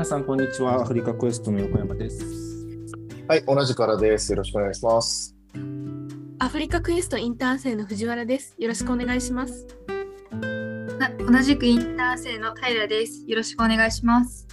皆さん、こんにちは。アフリカクエストの横山です。はい、同じからです。よろしくお願いします。アフリカクエストインターン生の藤原です。よろしくお願いします。な同じくインターン生の平です。よろしくお願いします。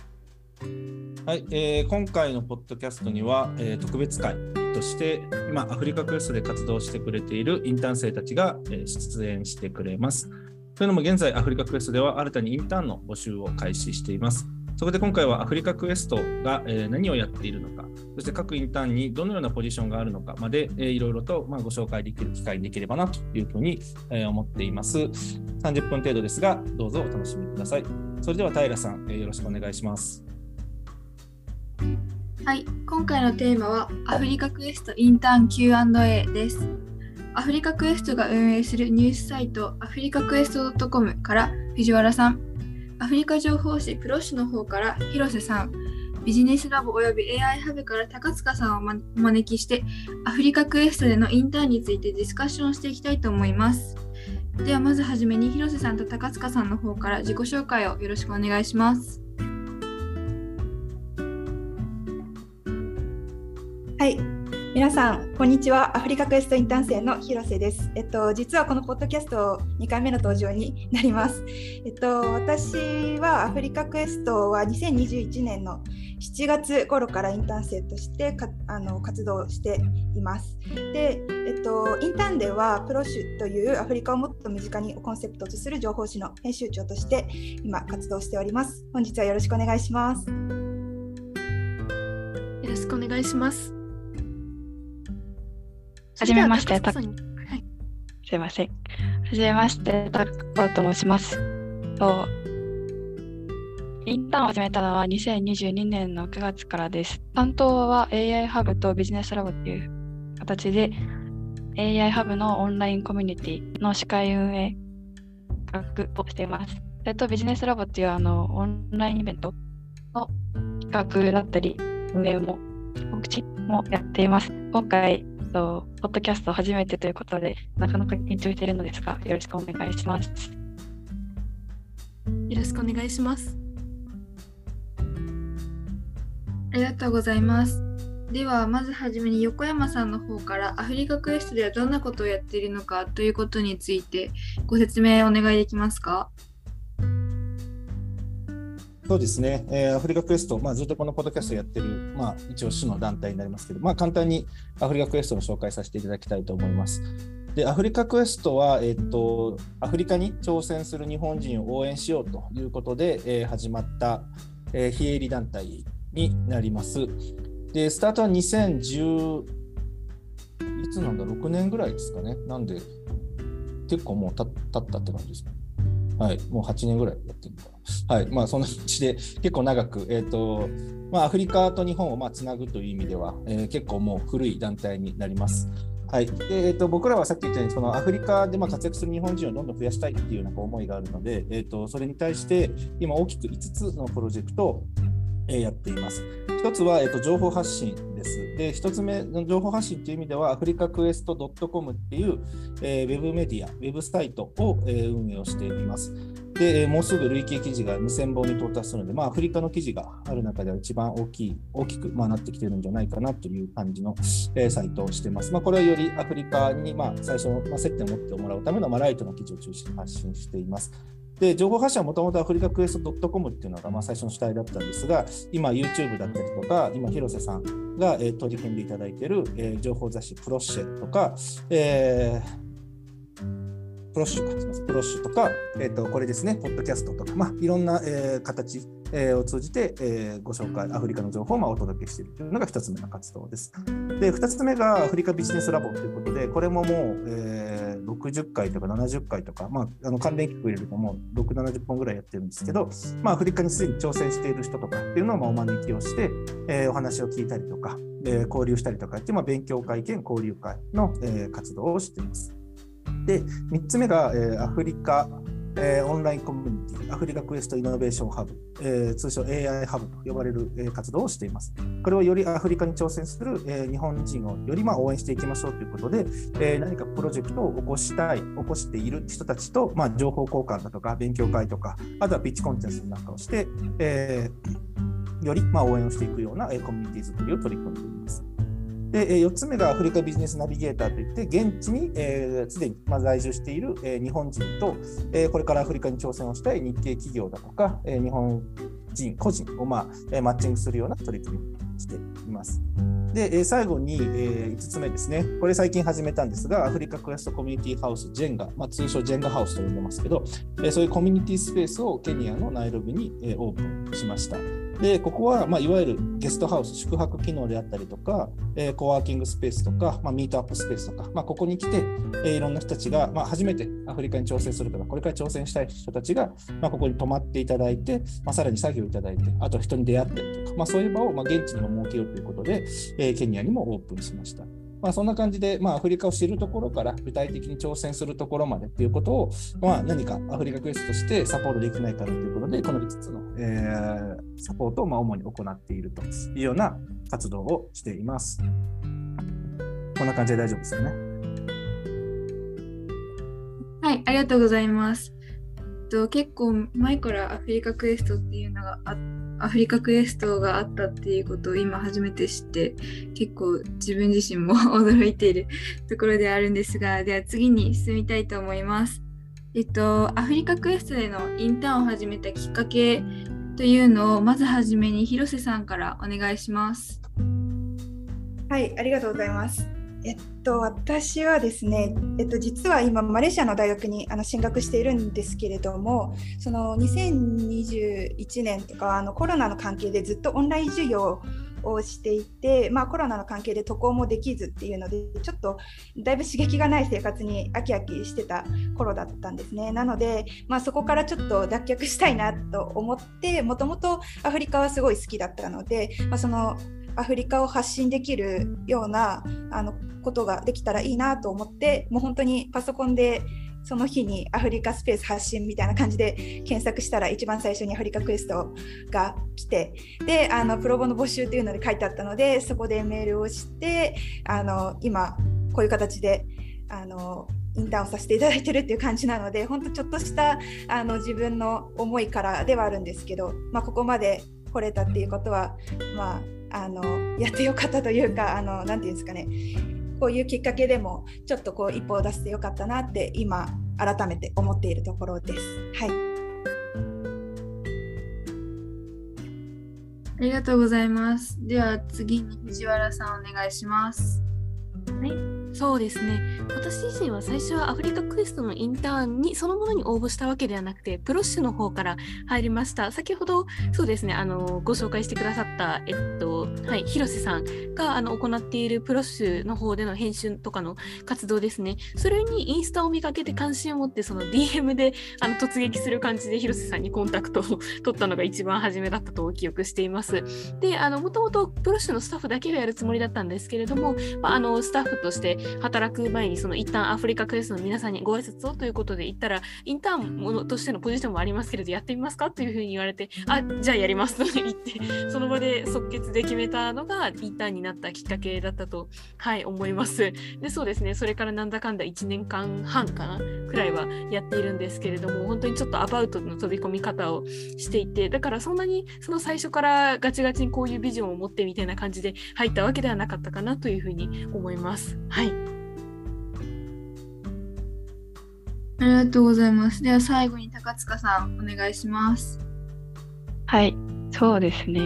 はい、えー今回のポッドキャストには、えー特別会として、今、アフリカクエストで活動してくれているインターン生たちが、えー出演してくれます。というのも、現在、アフリカクエストでは新たにインターンの募集を開始しています。そこで今回はアフリカクエストが、え何をやっているのか、そして各インターンにどのようなポジションがあるのかまで、えいろいろと、ま、ご紹介できる機会にできればなというふうに、え思っています。30分程度ですが、どうぞお楽しみください。それでは平さん、えよろしくお願いします。はい、今回のテーマはアフリカクエストインターン Q&A です。アフリカクエストが運営するニュースサイトアフリカクエスト .com から藤原さん、アフリカ情報誌プロッシュの方から広瀬さん、ビジネスラボおよび AI ハブから高塚さんをお招きしてアフリカクエストでのインターンについてディスカッションしていきたいと思います。ではまずはじめに広瀬さんと高塚さんの方から自己紹介をよろしくお願いします。はい。皆さん、こんにちは。アフリカクエストインターン生の広瀬です。えっと、実はこのポッドキャスト2回目の登場になります。えっと、私はアフリカクエストは2021年の7月頃からインターン生としてかあの活動しています。で、えっと、インターンではプロシュというアフリカをもっと身近にコンセプトとする情報誌の編集長として今活動しております。本日はよろしくお願いします。よろしくお願いします。はじめましてそれでは高塚さんにはい、すいません。はじめまして、タコと申します。とインターンを始めたのは2022年の9月からです。担当は AI ハブとビジネスラボっていう形で AI ハブのオンラインコミュニティの司会運営企画をしています。それとビジネスラボっていうあのオンラインイベントの企画だったり運営も告知もやっています。今回とポッドキャスト初めてということで、なかなか緊張しているのですが、よろしくお願いします。よろしくお願いします。ありがとうございます。ではまずはじめに横山さんの方からアフリカクエストではどんなことをやっているのかということについてご説明お願いできますか？そうですね、えーアフリカクエスト、まあ、ずっとこのポッドキャストやってる、まあ、一応種の団体になりますけど、まあ、簡単にアフリカクエストの紹介させていただきたいと思います。でアフリカクエストは、えっと、アフリカに挑戦する日本人を応援しようということで、えー始まった、えー非営利団体になります。で、スタートは2010、いつなんだ、6年ぐらいですかね。なんで、結構もうたったって感じですかね。はい、もう8年ぐらいやってるのかな。はい、まあそんな感じで結構長く、えっ、と、まあアフリカと日本をまあつなぐという意味では、えー結構もう古い団体になります。はいでえー、と僕らはさっき言ったようにそのアフリカでまあ活躍する日本人をどんどん増やしたいっていうなんか思いがあるので、えー、とそれに対して今大きく5つのプロジェクトを、えやっています。一つは、えー、と情報発信です。で、一つ目の情報発信という意味では、アフリカクエスト .com っていう、えーウェブメディア、ウェブサイトを、えー運営をしています。で、もうすぐ累計記事が2000本に到達するので、まあ、アフリカの記事がある中では一番大きい、大きく、まあ、なってきてるんじゃないかなという感じの、えーサイトをしてます。まあ、これはよりアフリカに、まあ、最初の、まあ、接点を持ってもらうための、まあ、ライトの記事を中心に発信しています。で、情報発信はもともとアフリカクエスト .com っていうのがまあ最初の主体だったんですが、今 YouTube だったりとか、今広瀬さんが、えー取り組んでいただいている、えー情報雑誌プロッシェとか、えープロッシュか、す、プロッシュとか、えー、とこれですね、ポッドキャストとか、まあ、いろんな、えー形、えーを通じて、えーご紹介、アフリカの情報をまあお届けしているというのが一つ目の活動です。で、二つ目がアフリカビジネスラボということで、これももう、えー60回とか70回とか、まあ、あの関連企画入れるともう6、70本ぐらいやってるんですけど、まあ、アフリカにすでに挑戦している人とかっていうのをまあお招きをして、えーお話を聞いたりとか、えー交流したりとかっていう、まあ、勉強会兼交流会の、えー活動をしています。で、3つ目が、えーアフリカ、えーオンラインコミュニティ、アフリカクエストイノベーションハブ、えー通称 AI ハブと呼ばれる、えー活動をしています。これをよりアフリカに挑戦する、えー日本人をよりまあ応援していきましょうということで、えー何かプロジェクトを起こしたい、起こしている人たちと、まあ、情報交換だとか、勉強会とか、あとはピッチコンテンツなんかをして、えーよりまあ応援をしていくようなえコミュニティ作りを取り組んでいます。で、4つ目がアフリカビジネスナビゲーターといって、現地にすで、えー、に、まあ、在住している、えー、日本人と、えー、これからアフリカに挑戦をしたい日系企業だとか、えー、日本人、個人を、まあえー、マッチングするような取り組みをしています。で、え最後に、え5つ目ですね。これ最近始めたんですが、アフリカクエストコミュニティハウス、ジェンガ、まあ、通称ジェンガハウスと呼んでますけど、えそういうコミュニティスペースをケニアのナイロビに、えオープンしました。で、ここは、まあ、いわゆるゲストハウス、宿泊機能であったりとか、えー、コワーキングスペースとか、まあ、ミートアップスペースとか、まあ、ここに来て、えー、いろんな人たちが、まあ、初めてアフリカに挑戦するとか、これから挑戦したい人たちが、まあ、ここに泊まっていただいて、まあ、さらに作業いただいて、あと人に出会ったりとか、まあ、そういう場を、まあ、現地にも設けるということで、えー、ケニアにもオープンしました。まあ、そんな感じで、まあ、アフリカを知るところから具体的に挑戦するところまでっていうことを、まあ、何かアフリカクエストとしてサポートできないかなということで、この5つの、えー、サポートをまあ主に行っているというような活動をしています。こんな感じで大丈夫ですよね。はい、ありがとうございます。と結構前からアフリカクエストっていうのがあって、アフリカクエストがあったっていうことを今初めて知って結構自分自身も 驚いているところであるんですがでは次に進みたいと思います。えっと、アフリカクエストでのインターンを始めたきっかけというのをまずはじめに広瀬さんからお願いします。はい、ありがとうございます。えっと、私はですね、えっと、実は今、マレーシアの大学にあの進学しているんですけれども、その2021年とかあのコロナの関係でずっとオンライン授業をしていて、まあ、コロナの関係で渡航もできずっていうのでちょっとだいぶ刺激がない生活に飽き飽きしてた頃だったんですね。なので、まあ、そこからちょっと脱却したいなと思ってもともとアフリカはすごい好きだったので、まあ、そのアフリカを発信できるようなあのことができたらいいなと思ってもう本当にパソコンでその日にアフリカスペース発信みたいな感じで検索したら一番最初にアフリカクエストが来てであのプロボの募集というので書いてあったのでそこでメールをしてあの今こういう形であのインターンをさせていただいてるっていう感じなので本当ちょっとしたあの自分の思いからではあるんですけど、まあ、ここまで来れたっていうことは、まあ、あのやってよかったというか 何て言うんですかねこういうきっかけでもちょっとこう一歩を出してよかったなって今改めて思っているところです。はい。ありがとうございます。では次に藤原さんお願いします。はい。そうですね。私自身は最初はアフリカクエストのインターンにそのものに応募したわけではなくてプロッシュの方から入りました。先ほどそうですねあのご紹介してくださったえっとはい広瀬さんがあの行っているプロッシュの方での編集とかの活動ですね。それにインスタを見かけて関心を持ってその DM であの突撃する感じで広瀬さんにコンタクトを取ったのが一番初めだったと記憶しています。であのもともとプロッシュのスタッフだけがやるつもりだったんですけれども、まあ、あのスタッフとして働く前にその一旦アフリカクエストの皆さんにご挨拶をということで言ったらインターンものとしてのポジションもありますけれどやってみますか？というふうに言われてあじゃあやります。と言ってその場で即決で決めたのがインターンになったきっかけだったとはい思います。でそうですね。それからなんだかんだ1年間半かなくらいはやっているんですけれども本当にちょっとアバウトの飛び込み方をしていてだからそんなにその最初からガチガチにこういうビジョンを持ってみたいな感じで入ったわけではなかったかなというふうに思います。はい。ありがとうございます。では最後に高塚さん、お願いします。はい、そうですね。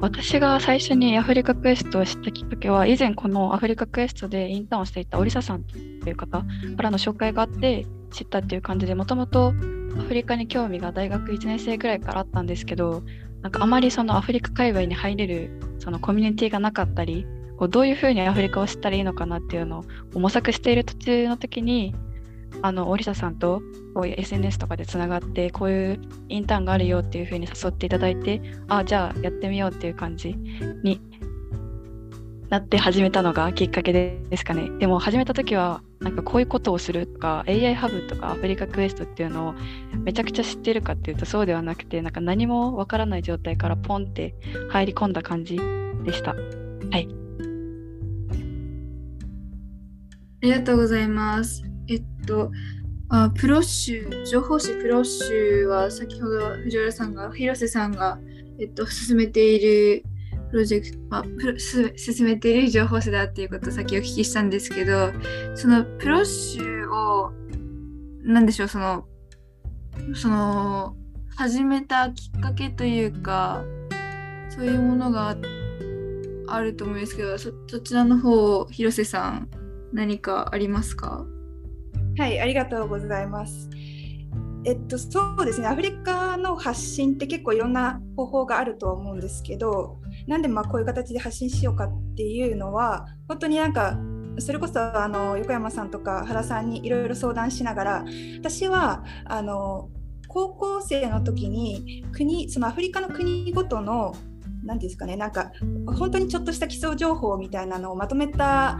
私が最初にアフリカクエストを知ったきっかけは、以前このアフリカクエストでインターンをしていたオリサさんという方からの紹介があって知ったっていう感じで、もともとアフリカに興味が大学1年生ぐらいからあったんですけど、なんかあまりそのアフリカ界隈に入れるそのコミュニティがなかったり、こうどういうふうにアフリカを知ったらいいのかなっていうのを模索している途中の時に、あの織田さんとこういう SNS とかでつながってこういうインターンがあるよっていうふうに誘っていただいてあじゃあやってみようっていう感じになって始めたのがきっかけですかね。でも始めた時はなんかこういうことをするとか AI ハブとかアフリカクエストっていうのをめちゃくちゃ知ってるかっていうとそうではなくてなんか何もわからない状態からポンって入り込んだ感じでした。はい。りがとうございます。えっと、あプロッシュ、情報誌プロッシュは先ほど藤原さんが、広瀬さんがえっと、進めているプロジェクト、まあ、プロ進めている情報誌だっていうことを先お聞きしたんですけど、そのプロッシュを、なんでしょう、その、その、始めたきっかけというか、そういうものがあると思うんですけど、そそちらの方を、広瀬さん、何かありますか？はい、ありがとうございます。えっと、そうですね、アフリカの発信って結構いろんな方法があると思うんですけど、なんでまあこういう形で発信しようかっていうのは、本当になんか、それこそあの横山さんとか原さんにいろいろ相談しながら、私はあの高校生の時に国、そのアフリカの国ごとの何ですかね、なんか本当にちょっとした基礎情報みたいなのをまとめた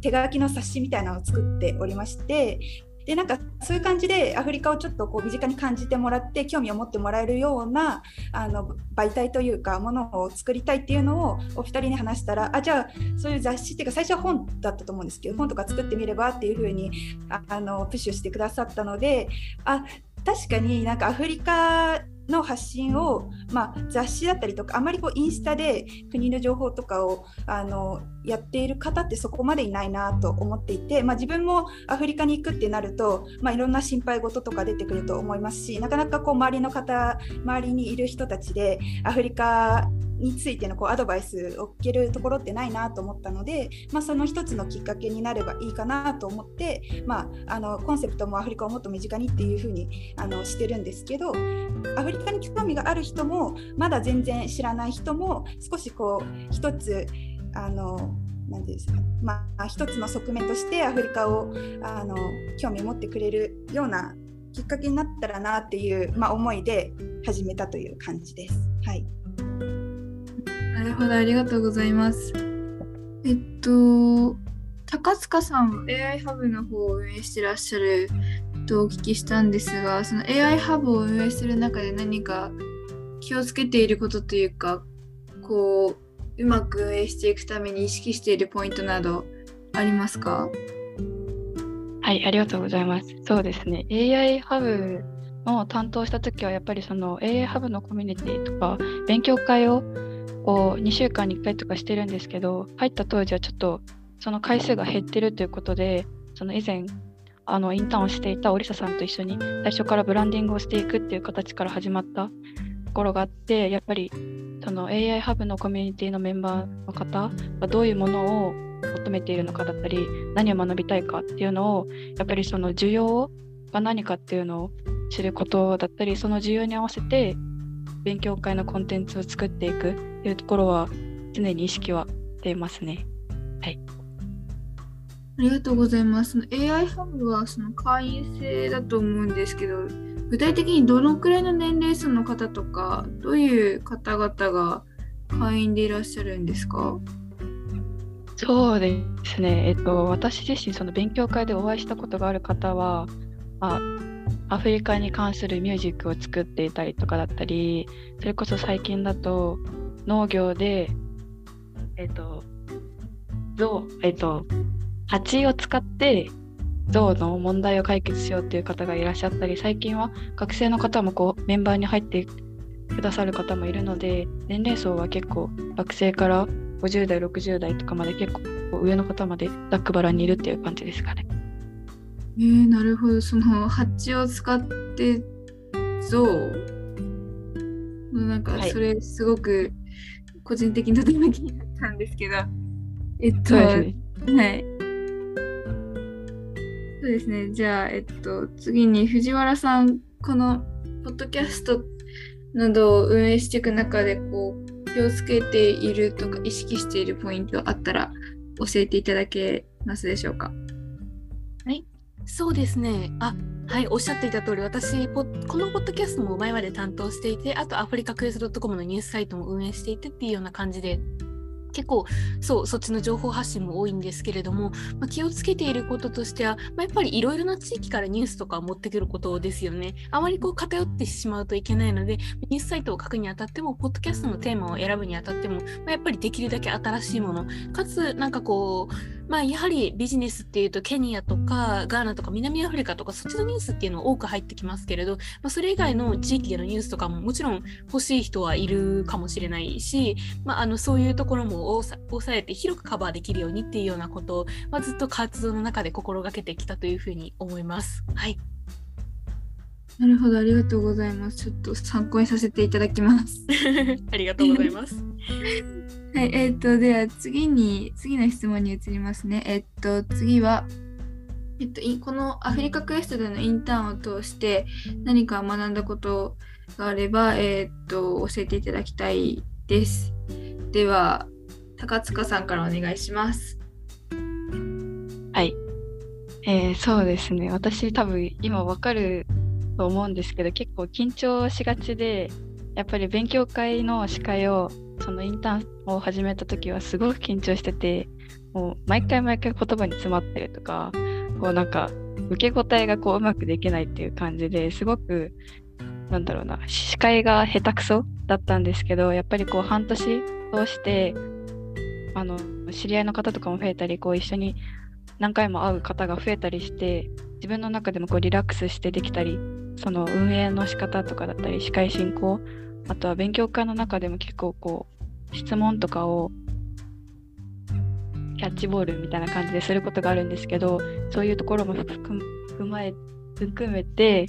手書きの冊子みたいなのを作っておりましてでなんかそういう感じでアフリカをちょっとこう身近に感じてもらって興味を持ってもらえるようなあの媒体というかものを作りたいっていうのをお二人に話したらあじゃあそういう雑誌っていうか最初は本だったと思うんですけど本とか作ってみればっていうふうにあのプッシュしてくださったのであ確かになんかアフリカの発信を、まあ、雑誌だったりとかあまりこうインスタで国の情報とかをあのやっている方ってそこまでいないなと思っていて、まあ、自分もアフリカに行くってなると、まあ、いろんな心配事とか出てくると思いますしなかなかこう周りの方周りにいる人たちでアフリカについてのこうアドバイスを受けるところってないなと思ったので、まあ、その一つのきっかけになればいいかなと思って、まあ、あのコンセプトもアフリカをもっと身近にっていうふうにあのしてるんですけどアフリカに興味がある人もまだ全然知らない人も少しこう一つあのなんですか、まあ、一つの側面としてアフリカをあの興味持ってくれるようなきっかけになったらなっていう、まあ、思いで始めたという感じです。はいなるほど、ありがとうございます。えっと、高塚さんは AI ハブの方を運営してらっしゃるとお聞きしたんですが、その AI ハブを運営する中で何か気をつけていることというか、こう、うまく運営していくために意識しているポイントなどありますか？はい、ありがとうございます。そうですね。AI ハブを担当したときは、やっぱりその AI ハブのコミュニティとか、勉強会をこう2週間に1回とかしてるんですけど、入った当時はちょっとその回数が減ってるということで、その以前、あのインターンをしていたオリサさんと一緒に最初からブランディングをしていくっていう形から始まったところがあって、やっぱりその AI ハブのコミュニティのメンバーの方がどういうものを求めているのかだったり、何を学びたいかっていうのをやっぱりその需要が何かっていうのを知ることだったりその需要に合わせて勉強会のコンテンツを作っていくっていうところは常に意識はしていますね。ありがとうございます。その AI ハブはその会員制だと思うんですけど、具体的にどのくらいの年齢層の方とか、どういう方々が会員でいらっしゃるんですか？そうですね、えっと、私自身その勉強会でお会いしたことがある方は、まあ、アフリカに関するミュージックを作っていたりとかだったりそれこそ最近だと農業でえっと象えっと蜂を使って象の問題を解決しようっていう方がいらっしゃったり最近は学生の方もこうメンバーに入ってくださる方もいるので年齢層は結構学生から50代60代とかまで結構上の方までざっくばらにいるっていう感じですかね。えー、なるほど。そのハッチを使って象なんかはいそれすごく個人的にとても気になったんですけど、えっと。はい。そうですね。じゃあ、えっと、次に藤原さん、このポッドキャストなどを運営していく中で、こう、気をつけているとか、意識しているポイントあったら教えていただけますでしょうか？そうですね。あ、はい、おっしゃっていた通り、私、このポッドキャストも前まで担当していて、あとアフリカクエスト .com のニュースサイトも運営していてっていうような感じで、結構、そう、そっちの情報発信も多いんですけれども、まあ、気をつけていることとしては、まあ、やっぱりいろいろな地域からニュースとかを持ってくることですよね。あまりこう偏ってしまうといけないので、ニュースサイトを書くにあたっても、ポッドキャストのテーマを選ぶにあたっても、まあ、やっぱりできるだけ新しいもの、かつ、なんかこう、まあ、やはりビジネスっていうとケニアとかガーナとか南アフリカとかそっちのニュースっていうの多く入ってきますけれど、まあ、それ以外の地域でのニュースとかももちろん欲しい人はいるかもしれないし、まあ、あのそういうところも抑えて広くカバーできるようにっていうようなことを、まあ、ずっと活動の中で心がけてきたというふうに思います。はいなるほど、ありがとうございます。ちょっと参考にさせていただきます。ありがとうございます。はい、えっ、ー、と、では次に、次の質問に移りますね。えっ、ー、と、次は、えっと、このアフリカクエストでのインターンを通して何か学んだことがあれば、えっと、教えていただきたいです。では、高塚さんからお願いします。はい。えー、そうですね。私多分今わかると思うんですけど結構緊張しがちでやっぱり勉強会の司会をそのインターンを始めた時はすごく緊張しててもう毎回毎回言葉に詰まってるとかこうなんか受け答えがこううまくできないっていう感じですごくなんだろうな司会が下手くそだったんですけどやっぱりこう半年通してあの知り合いの方とかも増えたりこう一緒に何回も会う方が増えたりして自分の中でもこうリラックスしてできたりその運営の仕方とかだったり司会進行あとは勉強会の中でも結構こう質問とかをキャッチボールみたいな感じですることがあるんですけどそういうところも踏まえ含めて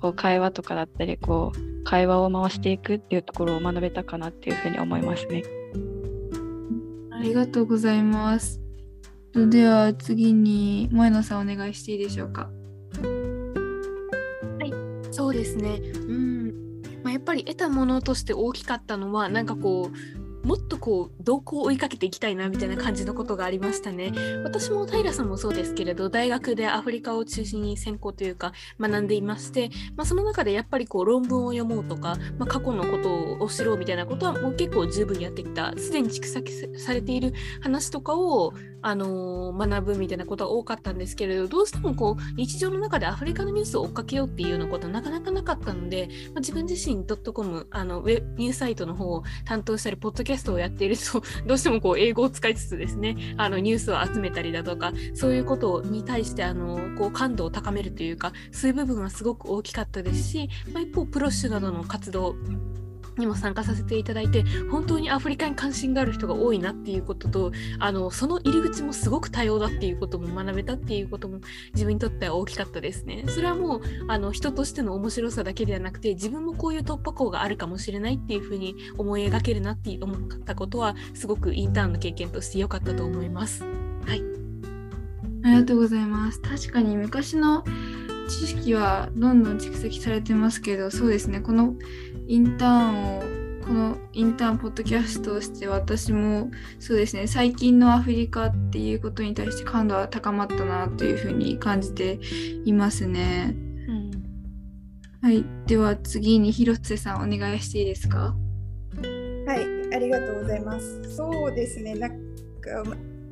こう会話とかだったりこう会話を回していくっていうところを学べたかなっていうふうに思いますね。ありがとうございます。では次に萌野さんお願いしていいでしょうか？そうですね。うん。まあ、やっぱり得たものとして大きかったのは、なんかこう、もっとこう動向を追いかけていきたいなみたいな感じのことがありましたね。私も平さんもそうですけれど大学でアフリカを中心に専攻というか学んでいまして、まあ、その中でやっぱりこう論文を読もうとか、まあ、過去のことを知ろうみたいなことはもう結構十分やってきたすでに蓄積されている話とかをあの、学ぶみたいなことが多かったんですけれどどうしてもこう日常の中でアフリカのニュースを追っかけようっていうようなことはなかなかなかったので、まあ、自分自身 .com あのウェニュースサイトの方を担当したりポッドキャストをやっていると どうしてもこう英語を使いつつですねあのニュースを集めたりだとかそういうことに対してあのこう感度を高めるというかそういう部分はすごく大きかったですし、まあ、一方プロッシュなどの活動にも参加させていただいて本当にアフリカに関心がある人が多いなっていうこととあのその入り口もすごく多様だっていうことも学べたっていうことも自分にとっては大きかったですね。それはもうあの人としての面白さだけではなくて自分もこういう突破口があるかもしれないっていうふうに思い描けるなって思ったことはすごくインターンの経験として良かったと思います。はいありがとうございます。確かに昔の知識はどんどん蓄積されてますけど、そうですね、このインターンをこのインターンポッドキャストをして私もそうですね最近のアフリカっていうことに対して感度は高まったなというふうに感じていますね。うん、はいでは次に広瀬さんお願いしていいですか？はいありがとうございます。そうですねなんか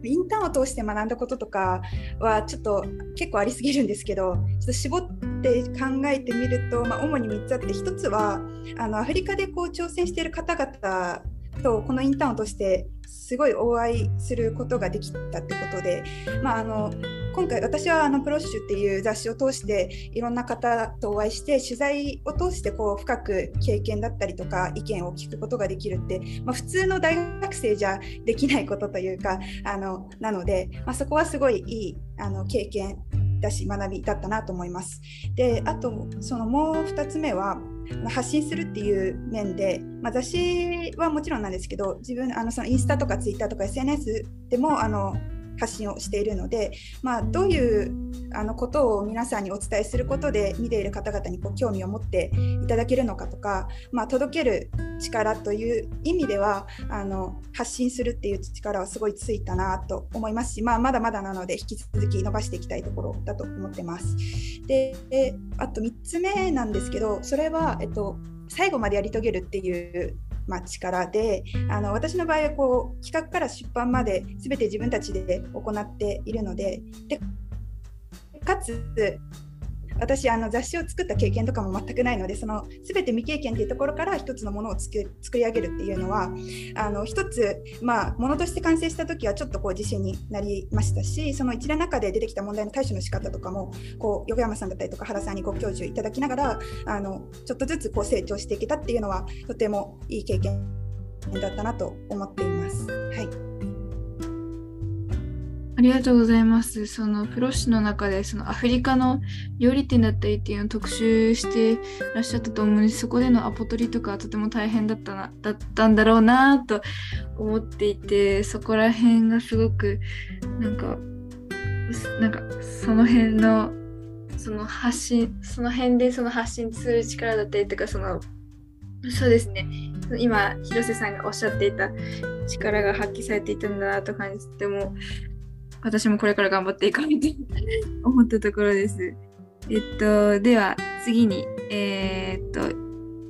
インターンを通して学んだこととかはちょっと結構ありすぎるんですけどちょっと絞って考えてみると、まあ、主に3つあって1つはあのアフリカでこう挑戦している方々とこのインターンを通してすごいお会いすることができたってことで、まあ、あの今回私はあのプロッシュっていう雑誌を通していろんな方とお会いして取材を通してこう深く経験だったりとか意見を聞くことができるって、まあ、普通の大学生じゃできないことというかあのなので、まあ、そこはすごいいいあの経験だし学びだったなと思います。であとそのもう2つ目は発信するっていう面で、まあ、雑誌はもちろんなんですけど自分あのそのインスタとかツイッターとか SNS でもあの発信をしているので、まあ、どういうあのことを皆さんにお伝えすることで見ている方々にこう興味を持っていただけるのかとか、まあ、届ける力という意味ではあの発信するっていう力はすごいついたなと思いますし、まあ、まだまだなので引き続き伸ばしていきたいところだと思ってます。であと3つ目なんですけどそれは、えっと、最後までやり遂げるっていうまあ、力であの私の場合はこう企画から出版まで全て自分たちで行っているのででかつ私あの雑誌を作った経験とかも全くないのでその全て未経験っていうところから一つのものを作り上げるっていうのはあの一つまあものとして完成した時はちょっとこう自信になりましたしその一連の中で出てきた問題の対処の仕方とかもこう横山さんだったりとか原さんにご教授いただきながらあのちょっとずつこう成長していけたっていうのはとてもいい経験だったなと思っています。ありがとうございます。そのプロシの中でそのアフリカの料理店だったりっていうのを特集してらっしゃったと思うんで。そこでのアポ取りとかとても大変だったなだったんだろうなと思っていて、そこら辺がすごくなんかなんかその辺のその発信その辺でその発信する力だったりとかそのそうですね今広瀬さんがおっしゃっていた力が発揮されていたんだなと感じても私もこれから頑張っていかないと 思ったところです。えっと、では次に、えー、っと、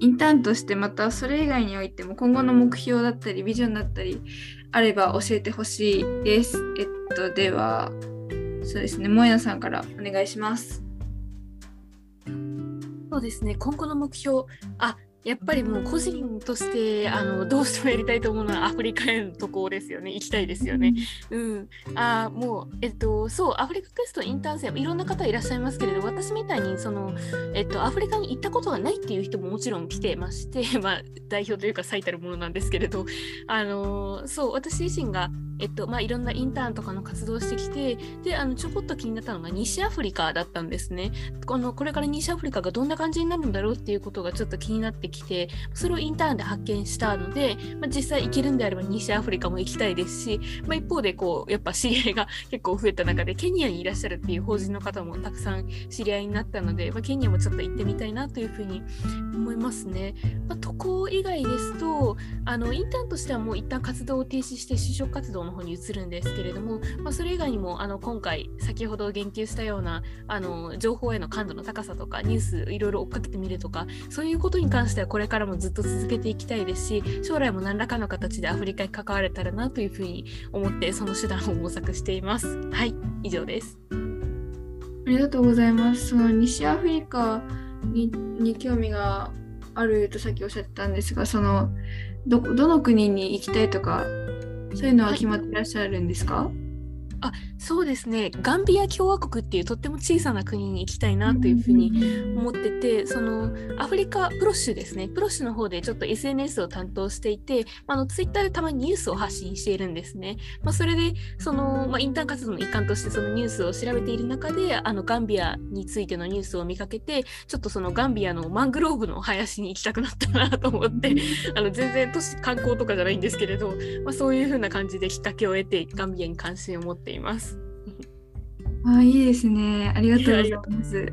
インターンとしてまたそれ以外においても今後の目標だったりビジョンだったりあれば教えてほしいです。えっと、では、そうですね、萌えさんからお願いします。そうですね、今後の目標、あやっぱりもう個人としてあのどうしてもやりたいと思うのはアフリカへの渡航ですよね行きたいですよね。うん、あもうえっとそうアフリカクエストインターン生いろんな方いらっしゃいますけれど私みたいにそのえっとアフリカに行ったことがないっていう人ももちろん来てまして まあ代表というか最たるものなんですけれどあのそう私自身がえっとまあいろんなインターンとかの活動をしてきてであのちょこっと気になったのが西アフリカだったんですね。このこれから西アフリカがどんな感じになるんだろうっていうことがちょっと気になってきてそれをインターンで発見したので、まあ、実際行けるんであれば西アフリカも行きたいですし、まあ、一方でこうやっぱ知り合いが 結構増えた中でケニアにいらっしゃるっていう法人の方もたくさん知り合いになったので、まあ、ケニアもちょっと行ってみたいなというふうに思いますね。まあ、渡航以外ですとあのインターンとしてはもう一旦活動を停止して就職活動の方に移るんですけれども、まあ、それ以外にもあの今回先ほど言及したようなあの情報への感度の高さとかニュースいろいろ追っかけてみるとかそういうことに関してはこれからもずっと続けていきたいですし将来も何らかの形でアフリカに関われたらなというふうに思ってその手段を模索しています。はい以上です。ありがとうございます。その西アフリカにに興味があるとさっきおっしゃってたんですがそのどどの国に行きたいとかそういうのは決まっていらっしゃるんですか、はいあそうですね。ガンビア共和国っていうとっても小さな国に行きたいなというふうに思っててそのアフリカプロッシュですね。プロッシュの方でちょっと SNS を担当していてあのツイッターでたまにニュースを発信しているんですね、まあ、それでその、まあ、インターン活動の一環としてそのニュースを調べている中であのガンビアについてのニュースを見かけてちょっとそのガンビアのマングローブの林に行きたくなったなと思ってあの全然都市観光とかじゃないんですけれど、まあ、そういうふうな感じできっかけを得てガンビアに関心を持っています。あいいですね。ありがとうございます。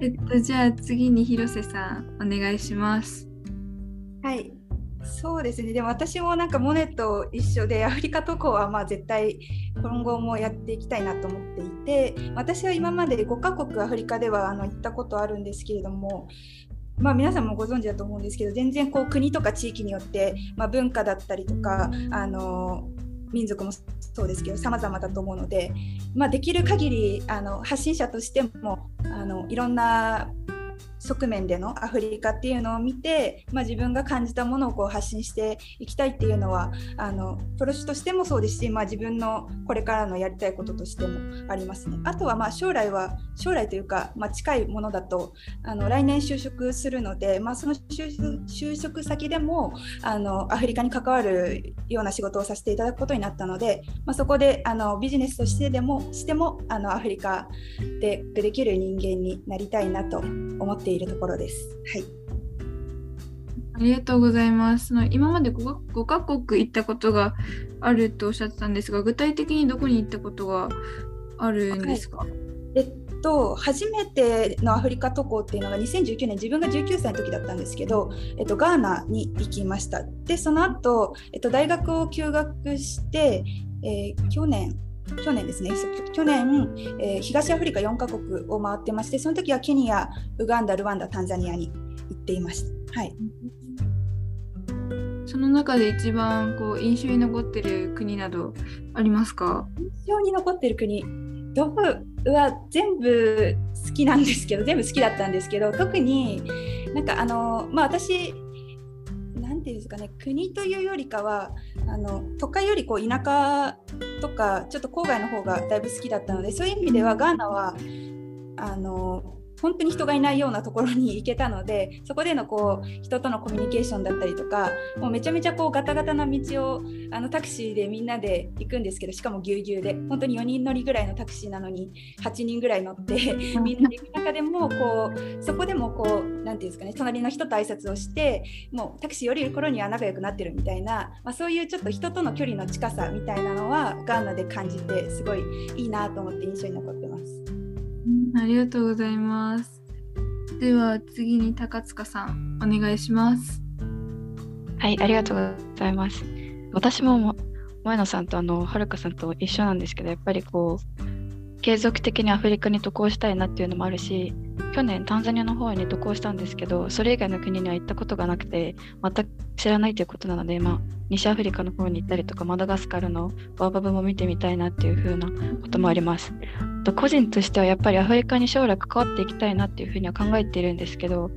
えっと、じゃあ次に広瀬さん、お願いします。はい。そうですね。でも私もなんかモネと一緒でアフリカ渡航はまあ絶対今後もやっていきたいなと思っていて、私は今まで5カ国アフリカではあの行ったことあるんですけれども、まあ、皆さんもご存知だと思うんですけど全然こう国とか地域によって、まあ、文化だったりとかあの民族もそうですけど様々だと思うので、まあ、できる限りあの発信者としてもあのいろんな側面でのアフリカっていうのを見て、まあ、自分が感じたものをこう発信していきたいっていうのはあのプロシュとしてもそうですし、まあ、自分のこれからのやりたいこととしてもありますね。あとはまあ将来は将来というか、まあ、近いものだとあの来年就職するので、まあ、その就職先でもあのアフリカに関わるような仕事をさせていただくことになったので、まあ、そこであのビジネスとしてでもしてもあのアフリカでできる人間になりたいなと思っていまするところです。はい。ありがとうございます。今まで 5, 5カ国行ったことがあるとおっしゃってたんですが、具体的にどこに行ったことがあるんですか、はい、えっと、初めてのアフリカ渡航っていうのが2019年自分が19歳の時だったんですけど、えっと、ガーナに行きましたでその後、えっと大学を休学して、えー、去年去年ですね、去年、えー、東アフリカ4カ国を回ってまして、その時はケニア、ウガンダ、ルワンダ、タンザニアに行っていました。はい、その中で一番こう印象に残ってる国などありますか？印象に残ってる国、どこは全部好きなんですけど全部好きだったんですけど特になんかあのまあ私ていうんですかね国というよりかはあの都会よりこう田舎とかちょっと郊外の方がだいぶ好きだったのでそういう意味ではガーナはあの本当に人がいないようなところに行けたのでそこでのこう人とのコミュニケーションだったりとかもうめちゃめちゃこうガタガタな道をあのタクシーでみんなで行くんですけどしかもぎゅうぎゅうで本当に4人乗りぐらいのタクシーなのに8人ぐらい乗ってみんなで行く中でもこうそこでもこう何て言うんですかね隣の人と挨拶をしてもうタクシー降りる頃には仲良くなってるみたいな、まあ、そういうちょっと人との距離の近さみたいなのはガーナで感じてすごいいいなと思って印象に残ってます。ありがとうございます。では次に高塚さんお願いします。はい、ありがとうございます。私も前野さんとあのはるかさんと一緒なんですけど、やっぱりこう継続的にアフリカに渡航したいなっていうのもあるし、去年タンザニアの方に渡航したんですけど、それ以外の国には行ったことがなくて、全く知らないということなので、まあ、西アフリカの方に行ったりとか、マダガスカルのバーバブも見てみたいなっていう風なこともあります。と個人としてはやっぱりアフリカに将来関わっていきたいなっていうふうには考えているんですけど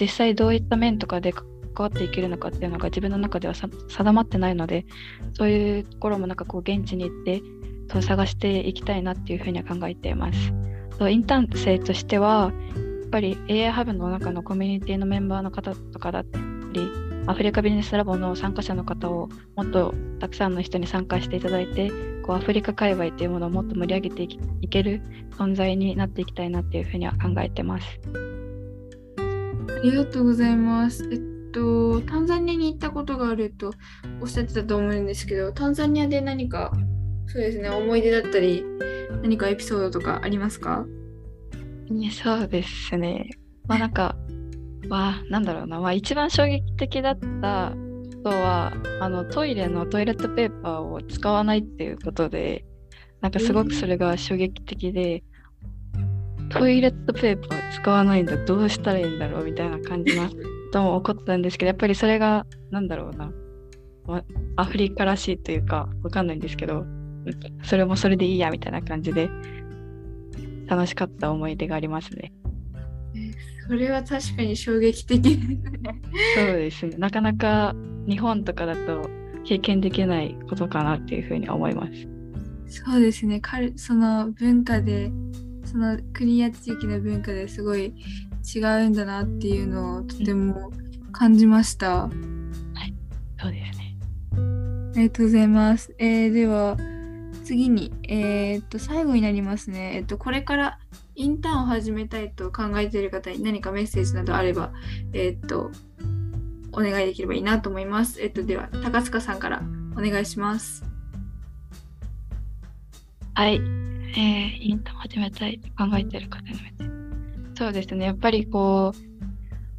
実際どういった面とかで関わっていけるのかっていうのが自分の中では定まってないのでそういうところもなんかこう現地に行ってそう探していきたいなっていうふうには考えています。インターン生としてはやっぱり AI ハブの中のコミュニティのメンバーの方とかだったりアフリカビジネスラボの参加者の方をもっとたくさんの人に参加していただいてこうアフリカ界隈というものをもっと盛り上げていける存在になっていきたいなっていうふうには考えてます。ありがとうございます。えっと、タンザニアに行ったことがあるとおっしゃってたと思うんですけど、タンザニアで何かそうですね、思い出だったり、何かエピソードとかありますか？そうですね。まあなんか、まあなんだろうな、まあ一番衝撃的だったことはあのトイレのトイレットペーパーを使わないっていうことでなんかすごくそれが衝撃的で、トイレットペーパー使わないんだ。どうしたらいいんだろうみたいな感じなことも起こったんですけどやっぱりそれがなんだろうな、まアフリカらしいというかわかんないんですけどそれもそれでいいやみたいな感じで楽しかった思い出がありますね。それは確かに衝撃的ですね。そうですね。なかなか日本とかだと経験できないことかなっていうふうに思います。そうですね。その文化で、その国や地域の文化ですごい違うんだなっていうのをとても感じました。はい、そうですね。ありがとうございます。えー、では次に、えー、っと最後になりますね。えっとこれからインターンを始めたいと考えている方に何かメッセージなどあれば、えー、っと、お願いできればいいなと思います。えっと、では、高塚さんからお願いします。はい。えー、インターンを始めたいと考えている方に。そうですね。やっぱりこう、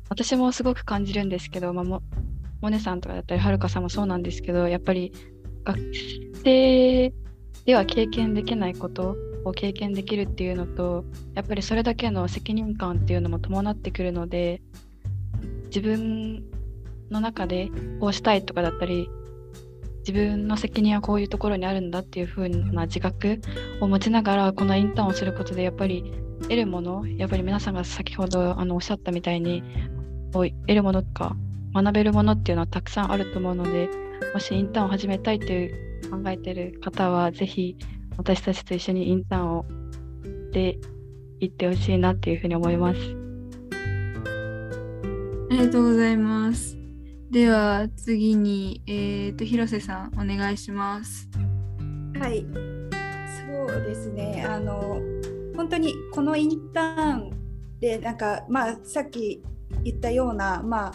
私もすごく感じるんですけど、まあ、もモネさんとかだったり、はるかさんもそうなんですけど、やっぱり学生では経験できないことを経験できるっていうのとやっぱりそれだけの責任感っていうのも伴ってくるので自分の中でこうしたいとかだったり自分の責任はこういうところにあるんだっていう風な自覚を持ちながらこのインターンをすることでやっぱり得るものやっぱり皆さんが先ほどあのおっしゃったみたいに得るものとか学べるものっていうのはたくさんあると思うのでもしインターンを始めたいという考えている方はぜひ私たちと一緒にインターンをしていってほしいなっていうふうに思います。ありがとうございます。では次に、えーと、広瀬さんお願いします。はい、そうですね。あの本当にこのインターンでなんかまあさっき言ったようなまあ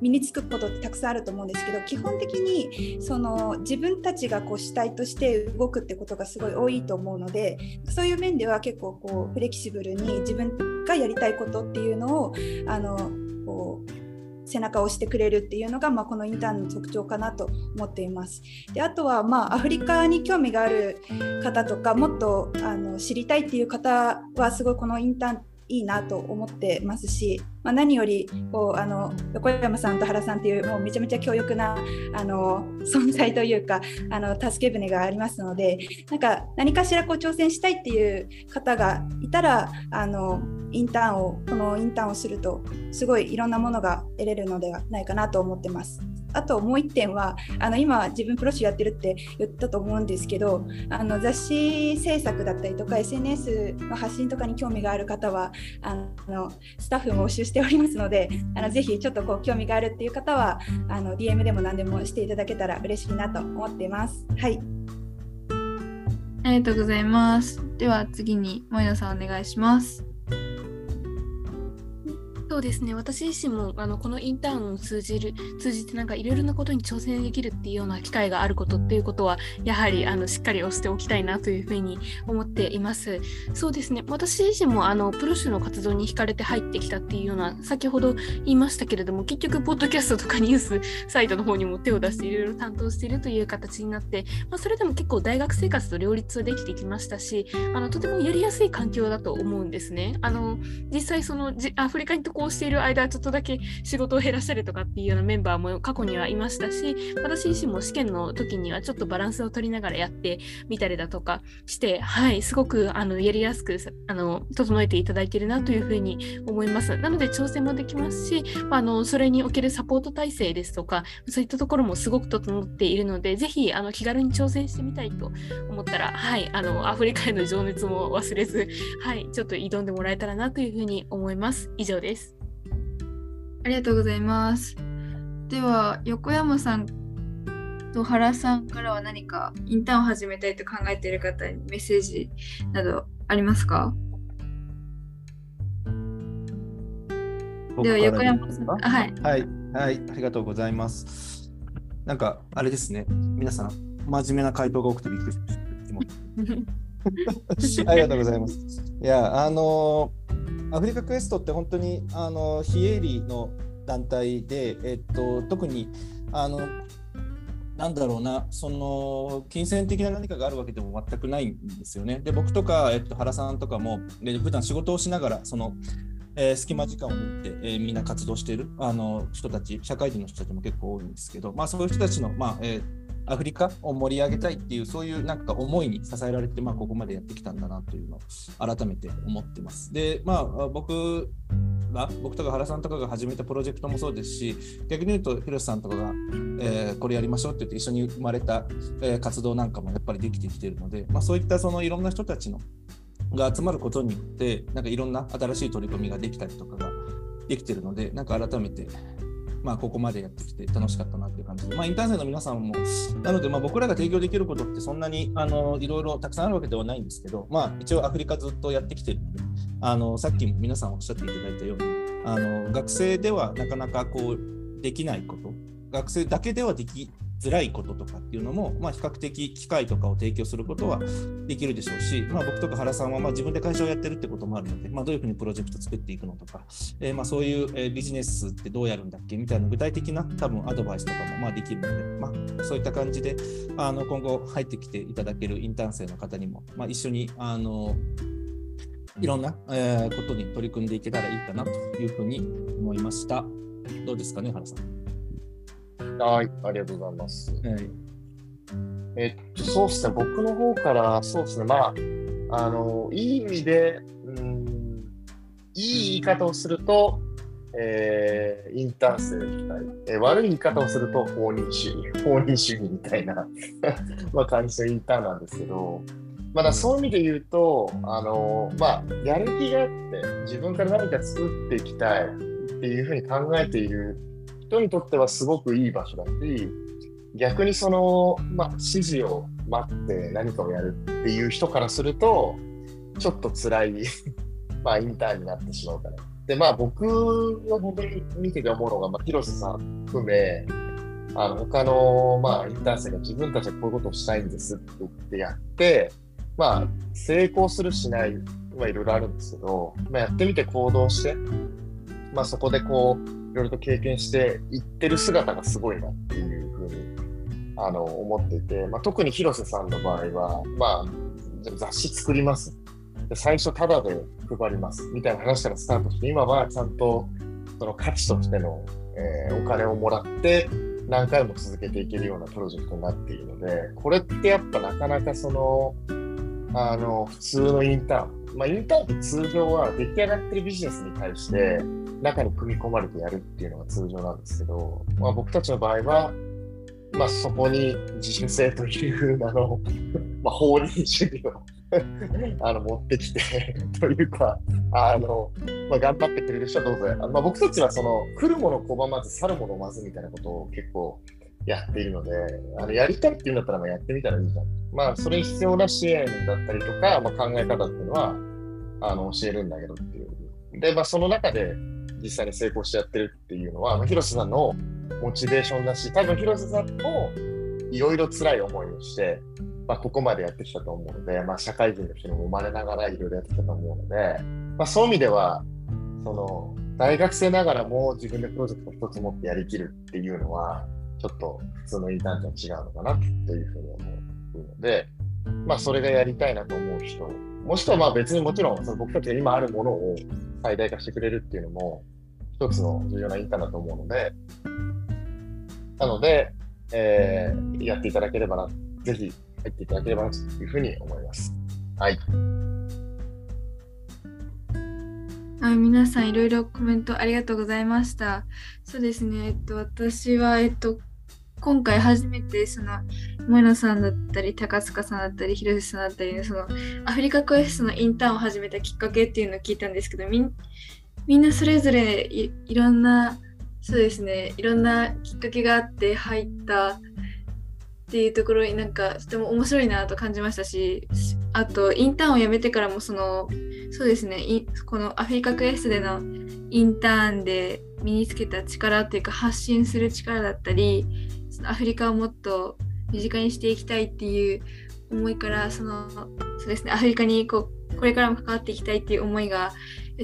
身につくことってたくさんあると思うんですけど基本的にその自分たちがこう主体として動くってことがすごい多いと思うのでそういう面では結構こうフレキシブルに自分がやりたいことっていうのをあのこう背中を押してくれるっていうのが、まあ、このインターンの特徴かなと思っています。であとは、まあ、アフリカに興味がある方とかもっとあの知りたいっていう方はすごいこのインターンいいなと思ってますし、まあ、何よりこうあの横山さんと原さんというもうめちゃめちゃ強力なあの存在というかあの助け舟がありますのでなんか何かしらこう挑戦したいっていう方がいたらあのインターンをこのインターンをするとすごいいろんなものが得れるのではないかなと思ってます。あともう1点はあの今自分プロシュやってるって言ったと思うんですけどあの雑誌制作だったりとか SNS の発信とかに興味がある方はあのスタッフも募集しておりますのであのぜひちょっとこう興味があるっていう方はあの DM でも何でもしていただけたら嬉しいなと思っています。はいありがとうございます。では次に萌野さんお願いします。そうですね。私自身もあのこのインターンを通じる通じてなんかいろいろなことに挑戦できるっていうような機会があることっていうことはやはりあのしっかり押しておきたいなというふうに思っています。そうですね。私自身もあのプロシュの活動に惹かれて入ってきたっていうような先ほど言いましたけれども結局ポッドキャストとかニュースサイトの方にも手を出していろいろ担当しているという形になって、まあ、それでも結構大学生活と両立できてきましたしあのとてもやりやすい環境だと思うんですね。あの実際そのアフリカに渡航している間ちょっとだけ仕事を減らしたりとかっていうようなメンバーも過去にはいましたし私自身も試験の時にはちょっとバランスを取りながらやってみたりだとかしてはいすごくあのやりやすくあの整えていただいているなというふうに思います。なので挑戦もできますしあのそれにおけるサポート体制ですとかそういったところもすごく整っているのでぜひあの気軽に挑戦してみたいと思ったらはいあのアフリカへの情熱も忘れずはいちょっと挑んでもらえたらなというふうに思います。以上です。ありがとうございます。では、横山さんと原さんからは何かインターンを始めたいと考えている方にメッセージなどありますか？では、横山さん。はい、はい。はい。ありがとうございます。なんか、あれですね。皆さん、真面目な回答が多くてびっくりしました。ありがとうございます。いや、あのーアフリカクエストって本当にあの非営利の団体で、えっと、特にあのなんだろうな、その金銭的な何かがあるわけでも全くないんですよね。で、僕とか、えっと、原さんとかも、で普段仕事をしながら、その、えー、隙間時間を持って、えー、みんな活動しているあの人たち、社会人の人たちも結構多いんですけど、まあ、そういう人たちの、まあえー、アフリカを盛り上げたいっていう、そういうなんか思いに支えられて、まあ、ここまでやってきたんだなというのを改めて思ってます。で、まあ、僕が、僕とか原さんとかが始めたプロジェクトもそうですし、逆に言うと、広瀬さんとかが、えー、これやりましょうって言って一緒に生まれた、え、活動なんかもやっぱりできてきてるので、まあ、そういったそのいろんな人たちのが集まることによって、なんかいろんな新しい取り組みができたりとかができてるので、なんか改めてまあ、ここまでやってきて楽しかったなっていう感じで、まあ、インターン生の皆さんも、なので、まあ、僕らが提供できることってそんなにあのいろいろたくさんあるわけではないんですけど、まあ、一応アフリカずっとやってきてるので、あのさっきも皆さんおっしゃっていただいたように、あの学生ではなかなかこうできないこと、学生だけではできづらいこととかっていうのも、まあ、比較的機会とかを提供することはできるでしょうし、まあ、僕とか原さんはま自分で会社をやってるってこともあるので、まあ、どういうふうにプロジェクト作っていくのとか、えー、まそういう、ビジネスってどうやるんだっけみたいな具体的な多分アドバイスとかもまあできるので、ま、そういった感じであの今後入ってきていただけるインターン生の方にも、ま、一緒にあのいろんな、え、ことに取り組んでいけたらいいかなというふうに思いました。どうですかね、原さん。はい、ありがとうございます。はい。えっと、そうですね、僕の方から、そうですね、まあ、あの、いい意味で、うん、いい言い方をすると、えー、インターン生みたい、えー、悪い言い方をすると放任主義、放任主義みたいな まあ感じのインターンなんですけど、まだそういう意味で言うと、あのまあ、やる気があって、自分から何か作っていきたいっていうふうに考えている人にとってはすごくいい場所だし、逆にその、まあ、指示を待って何かをやるっていう人からすると、ちょっと辛い まあ、インターンになってしまうかな。で、まあ、僕は本当に見てて思うのが、まあ、広瀬さん含め、あの他の、まあ、インターン生が自分たちはこういうことをしたいんですって言ってやって、まあ、成功するしないはいろいろあるんですけど、まあ、やってみて行動して、まあ、そこでこう、いろいろと経験していってる姿がすごいなっていうふうにあの思っていて、まあ、特に広瀬さんの場合は、まあ、雑誌作ります。で最初タダで配ります。みたいな話からスタートして、今はちゃんとその価値としての、えー、お金をもらって何回も続けていけるようなプロジェクトになっているので、これってやっぱなかなかその、あの、普通のインターン、まあ、インターンって通常は出来上がってるビジネスに対して中に組み込まれてやるっていうのが通常なんですけど、まあ、僕たちの場合は、まあ、そこに自主性というあの、まあ、法人主義を あの持ってきて というか、あのまあ、頑張ってくれる人はどうぞ。まあ、僕たちはその来るもの拒まず、去るものまずみたいなことを結構やっているので、あのやりたいっていうんだったらまあやってみたらいいじゃん。まあ、それに必要な支援だったりとか、まあ、考え方っていうのはあの教えるんだけどっていう。で、まあ、その中で実際に成功してやってるっていうのは、広瀬さんのモチベーションだし、多分広瀬さんもいろいろ辛い思いをして、まあ、ここまでやってきたと思うので、まあ、社会人の人にも生まれながらいろいろやってきたと思うので、まあ、そういう意味では、その大学生ながらも自分でプロジェクト一つ持ってやりきるっていうのは、ちょっと普通のインターンとは違うのかなというふうに思うので、まあ、それがやりたいなと思う人、もしくはまあ別にもちろんその僕たちが今あるものを最大化してくれるっていうのも、一つの重要なインターだと思うので、なので、えー、やっていただければな、ぜひ入っていただければなというふうに思います。はい。あ皆さんいろいろコメントありがとうございました。そうですね、えっと、私は、えっと、今回初めてその萌野さんだったり高塚さんだったり広瀬さんだったりそのアフリカクエストのインターンを始めたきっかけっていうのを聞いたんですけどみんなそれぞれいろんなそうですねいろんなきっかけがあって入ったっていうところになんかとても面白いなと感じましたしあとインターンを辞めてからもそのそうですねこのアフリカクエストでのインターンで身につけた力っていうか発信する力だったりアフリカをもっと身近にしていきたいっていう思いからそのそうですねアフリカにこうこれからも関わっていきたいっていう思いが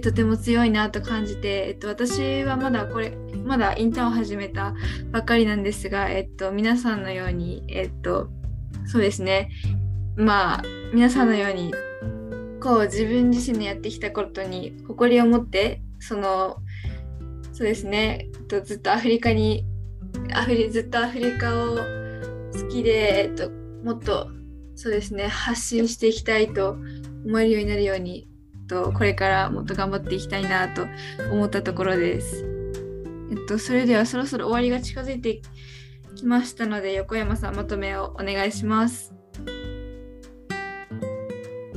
とても強いなと感じて、えっと、私はまだこれまだインターンを始めたばっかりなんですが、えっと、皆さんのように、えっと、そうですねまあ皆さんのようにこう自分自身のやってきたことに誇りを持ってそのそうですね、えっと、ずっとアフリカにアフリずっとアフリカを好きで、えっと、もっとそうですね発信していきたいと思えるようになるようにとこれからもっと頑張っていきたいなと思ったところです。えっと、それではそろそろ終わりが近づいてきましたので横山さんまとめをお願いします。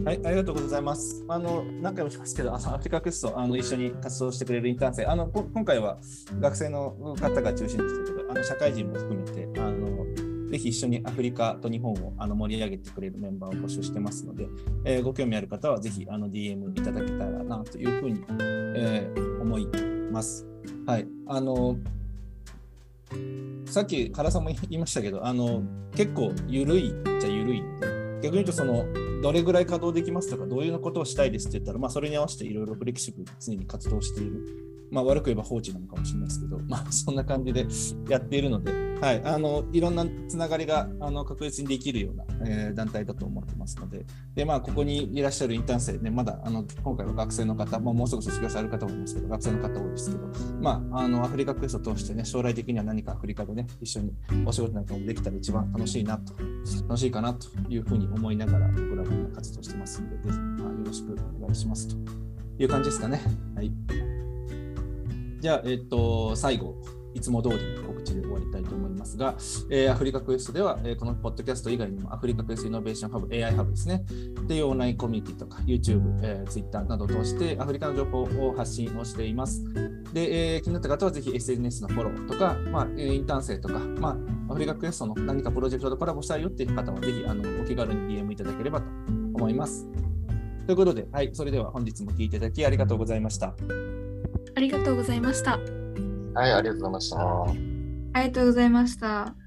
はい、ありがとうございます。あの何回もしますけど、あのアフリカクストあの一緒に活動してくれるインターン生、あの今回は学生の方が中心でしたけど、あの社会人も含めてあのぜひ一緒にアフリカと日本をあの盛り上げてくれるメンバーを募集してますので、えー、ご興味ある方はぜひあの DM いただけたらなというふうに、えー、思います。はい、あのさっき原さんも言いましたけど、あの結構緩いっちゃ緩いんで、逆に言うとそのどれぐらい稼働できますとか、どういうことをしたいですって言ったら、まあ、それに合わせていろいろフレキシブルに常に活動しているまあ、悪く言えば放置なのかもしれないですけど、まあ、そんな感じでやっているので、はい、あのいろんなつながりがあの確実にできるような、えー、団体だと思ってますので、でまあ、ここにいらっしゃるインターン生、ね、まだあの今回は学生の方、まあ、もうすぐ卒業される方もいますけど、学生の方多いですけど、まあ、あのアフリカクエストを通して、ね、将来的には何かアフリカで、ね、一緒にお仕事なんかもできたら一番楽しいなと、楽しいかなというふうに思いながら、僕らも今活動してますので、ぜひ、まあ、よろしくお願いしますという感じですかね。はいじゃあ、えっと、最後、いつも通りの告知で終わりたいと思いますが、えー、アフリカクエストでは、えー、このポッドキャスト以外にもアフリカクエストイノベーションハブ、AI ハブですね。でいうオンラインコミュニティとか YouTube、えー、Twitter などを通してアフリカの情報を発信をしています。で、えー、気になった方はぜひ SNS のフォローとか、まあ、インターン生とか、まあ、アフリカクエストの何かプロジェクトとコラボしたいよっていう方はぜひあのお気軽に DM いただければと思います。ということで、はい、それでは本日も聞いていただきありがとうございました。ありがとうございました。はい、ありがとうございました。ありがとうございました。